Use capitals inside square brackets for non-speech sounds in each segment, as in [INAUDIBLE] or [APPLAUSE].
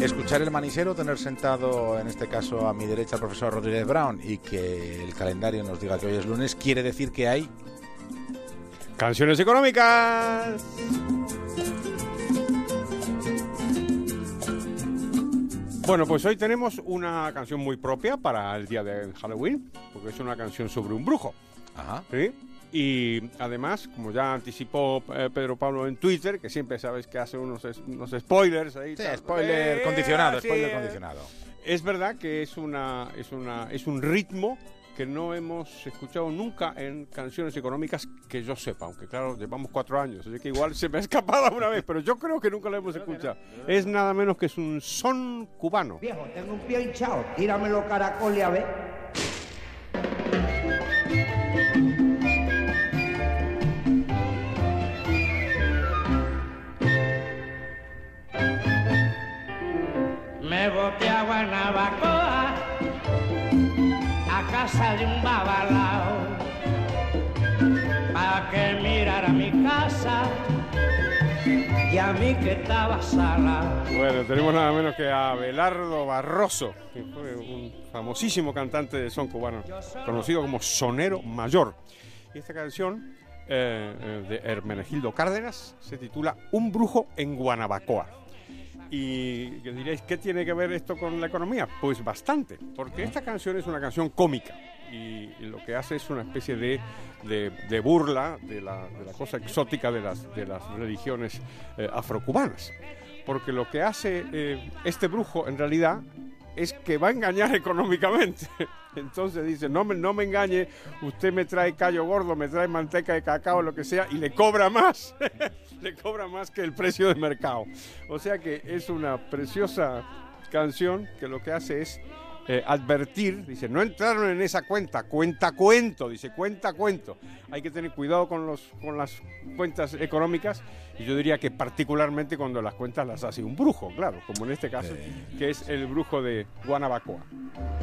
Escuchar el manisero, tener sentado en este caso a mi derecha al profesor Rodríguez Brown y que el calendario nos diga que hoy es lunes, quiere decir que hay Canciones económicas. Bueno, pues hoy tenemos una canción muy propia para el día de Halloween, porque es una canción sobre un brujo. Ajá. ¿sí? Y además, como ya anticipó eh, Pedro Pablo en Twitter, que siempre sabes que hace unos, es- unos spoilers ahí. Sí, tal. spoiler Eh, condicionado, spoiler condicionado. Es verdad que es una es una es un ritmo que no hemos escuchado nunca en canciones económicas que yo sepa, aunque claro, llevamos cuatro años, así que igual se me ha escapado alguna vez, pero yo creo que nunca lo hemos escuchado. Es nada menos que es un son cubano. Viejo, tengo un pie hinchado. Tíramelo caracol y a ver. Me boté a Guanabacoa, casa de un babalao, para que mirara mi casa y a mí que estaba salado. Bueno, tenemos nada menos que a Belardo Barroso, que fue un famosísimo cantante de son cubano, conocido como Sonero Mayor. Y esta canción eh, eh, de Hermenegildo Cárdenas se titula Un brujo en Guanabacoa. Y diréis, ¿qué tiene que ver esto con la economía? Pues bastante, porque esta canción es una canción cómica y, lo que hace es una especie de, de- de burla de la, de la cosa exótica de las, de las religiones eh, afrocubanas. Porque lo que hace eh, este brujo en realidad es que va a engañar [LAUGHS] económicamente. Entonces dice, no me, no me engañe, usted me trae callo gordo, me trae manteca de cacao, lo que sea, y le cobra más. [LAUGHS] le cobra más que el precio de mercado. O sea que es una preciosa canción que lo que hace es eh, advertir, dice, no entraron en esa cuenta, cuenta cuento, dice, cuenta cuento. Hay que tener cuidado con, los, con las cuentas económicas y yo diría que particularmente cuando las cuentas las hace un brujo, claro, como en este caso, que es el brujo de Guanabacoa.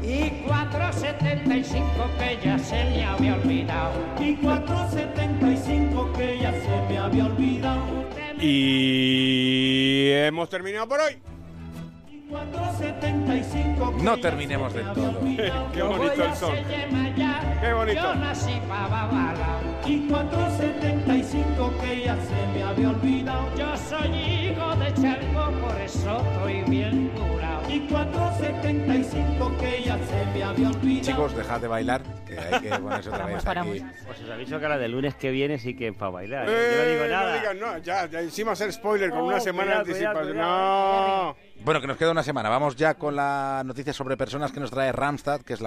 Y 475 que ya se me había olvidado. y 475 que ya se me había olvidado. Y hemos terminado por hoy. Y 475 que No terminemos se de me todo. [LAUGHS] Qué bonito el son. Qué bonito. Yo nací pa' babalao. Y 475 que ya se me había olvidado. Yo soy hijo de Chalco, por eso estoy bien curado. Y 475 que ya se me había olvidado. Chicos, dejad de bailar, que hay que ponerse otra [LAUGHS] vez aquí. Pues os aviso que la del lunes que viene sí que es para bailar. ¿eh? Eh, Yo no digo nada. No digas, no, ya, ya encima hacer spoiler con No, una semana de anticipación. No. Bueno, que nos queda una semana. Vamos ya con la noticia sobre personas que nos trae Ramstad, que es la